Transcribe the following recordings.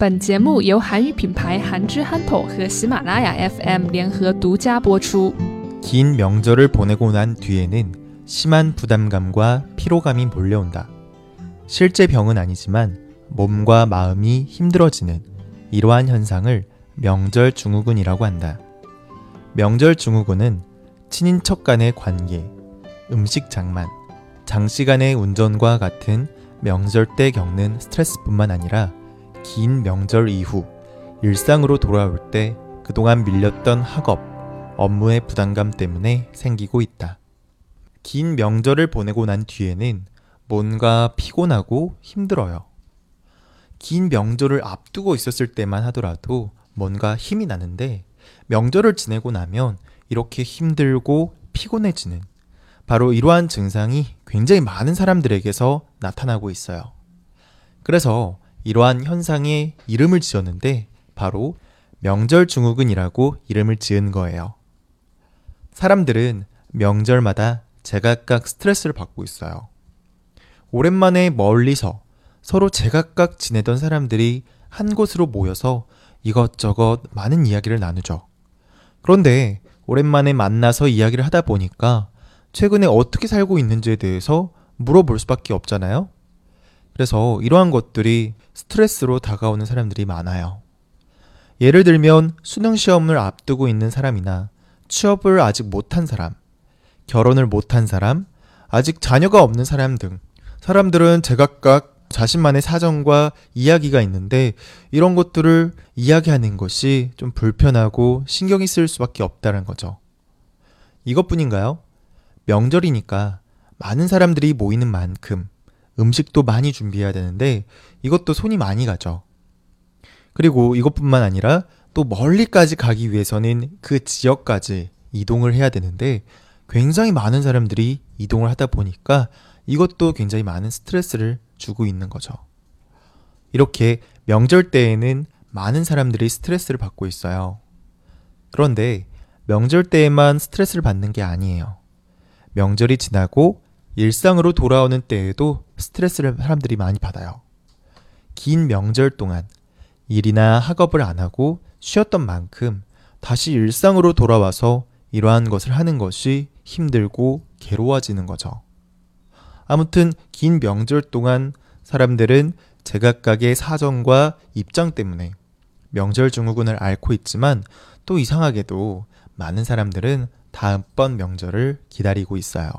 本节目由韩语品牌韩之憨头和喜马拉雅 FM 联合独家播出。 긴 명절을 보내고 난 뒤에는 심한 부담감과 피로감이 몰려온다. 실제 병은 아니지만 몸과 마음이 힘들어지는 이러한 현상을 명절 증후군이라고 한다. 명절 증후군은 친인척 간의 관계, 음식 장만, 장시간의 운전과 같은 명절 때 겪는 스트레스뿐만 아니라 긴 명절 이후 일상으로 돌아올 때 그동안 밀렸던 학업, 업무의 부담감 때문에 생기고 있다. 긴 명절을 보내고 난 뒤에는 뭔가 피곤하고 힘들어요. 긴 명절을 앞두고 있었을 때만 하더라도 뭔가 힘이 나는데 명절을 지내고 나면 이렇게 힘들고 피곤해지는 바로 이러한 증상이 굉장히 많은 사람들에게서 나타나고 있어요. 그래서 이러한 현상에 이름을 지었는데 바로 명절 증후군이라고 이름을 지은 거예요. 사람들은 명절마다 제각각 스트레스를 받고 있어요. 오랜만에 멀리서 서로 제각각 지내던 사람들이 한 곳으로 모여서 이것저것 많은 이야기를 나누죠. 그런데 오랜만에 만나서 이야기를 하다 보니까 최근에 어떻게 살고 있는지에 대해서 물어볼 수밖에 없잖아요. 그래서 이러한 것들이 스트레스로 다가오는 사람들이 많아요. 예를 들면 수능 시험을 앞두고 있는 사람이나 취업을 아직 못한 사람, 결혼을 못한 사람, 아직 자녀가 없는 사람 등 사람들은 제각각 자신만의 사정과 이야기가 있는데 이런 것들을 이야기하는 것이 좀 불편하고 신경이 쓰일 수밖에 없다는 거죠. 이것뿐인가요? 명절이니까 많은 사람들이 모이는 만큼 음식도 많이 준비해야 되는데 이것도 손이 많이 가죠. 그리고 이것뿐만 아니라 또 멀리까지 가기 위해서는 그 지역까지 이동을 해야 되는데 굉장히 많은 사람들이 이동을 하다 보니까 이것도 굉장히 많은 스트레스를 주고 있는 거죠. 이렇게 명절 때에는 많은 사람들이 스트레스를 받고 있어요. 그런데 명절 때에만 스트레스를 받는 게 아니에요. 명절이 지나고 일상으로 돌아오는 때에도 스트레스를 사람들이 많이 받아요. 긴 명절 동안 일이나 학업을 안 하고 쉬었던 만큼 다시 일상으로 돌아와서 이러한 것을 하는 것이 힘들고 괴로워지는 거죠. 아무튼 긴 명절 동안 사람들은 제각각의 사정과 입장 때문에 명절 증후군을 앓고 있지만 또 이상하게도 많은 사람들은 다음번 명절을 기다리고 있어요.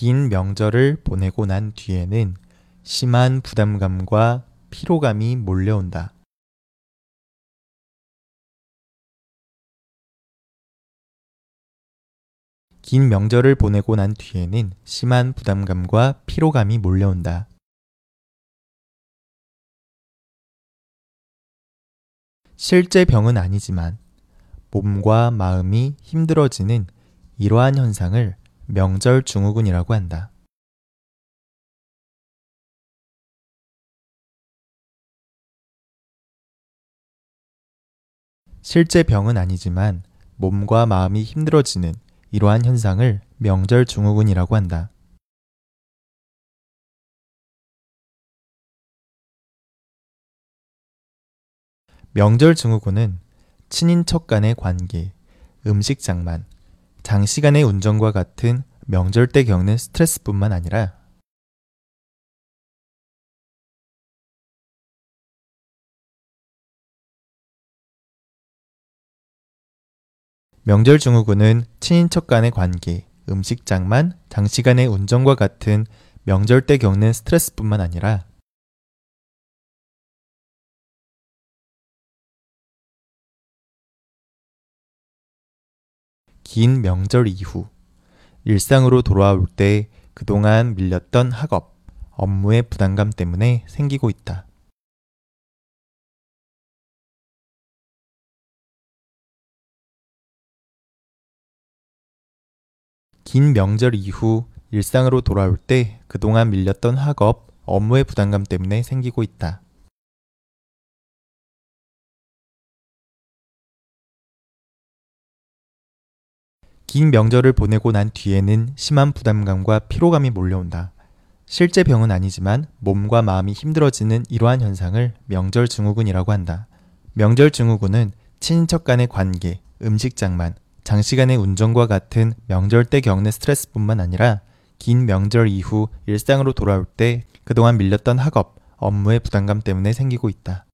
긴 명절을 보내고 난 뒤에는 심한 부담감과 피로감이 몰려온다. 긴 명절을 보내고 난 뒤에는 심한 부담감과 피로감이 몰려온다. 실제 병은 아니지만 몸과 마음이 힘들어지는 이러한 현상을 명절 증후군이라고 한다. 실제 병은 아니지만 몸과 마음이 힘들어지는 이러한 현상을 명절 증후군이라고 한다. 명절 증후군은 친인척 간의 관계, 음식 장만, 장시간의 운전과 같은 명절 때 겪는 스트레스뿐만 아니라 명절 증후군은 친인척 간의 관계, 음식 장만, 장시간의 운전과 같은 명절 때 겪는 스트레스뿐만 아니라 긴 명절 이후 일상으로 돌아올 때 그동안 밀렸던 학업, 업무의 부담감 때문에 생기고 있다. 긴 명절 이후 일상으로 돌아올 때 그동안 밀렸던 학업, 업무의 부담감 때문에 생기고 있다. 긴 명절을 보내고 난 뒤에는 심한 부담감과 피로감이 몰려온다. 실제 병은 아니지만 몸과 마음이 힘들어지는 이러한 현상을 명절 증후군이라고 한다. 명절 증후군은 친인척 간의 관계, 음식 장만, 장시간의 운전과 같은 명절 때 겪는 스트레스뿐만 아니라 긴 명절 이후 일상으로 돌아올 때 그동안 밀렸던 학업, 업무의 부담감 때문에 생기고 있다.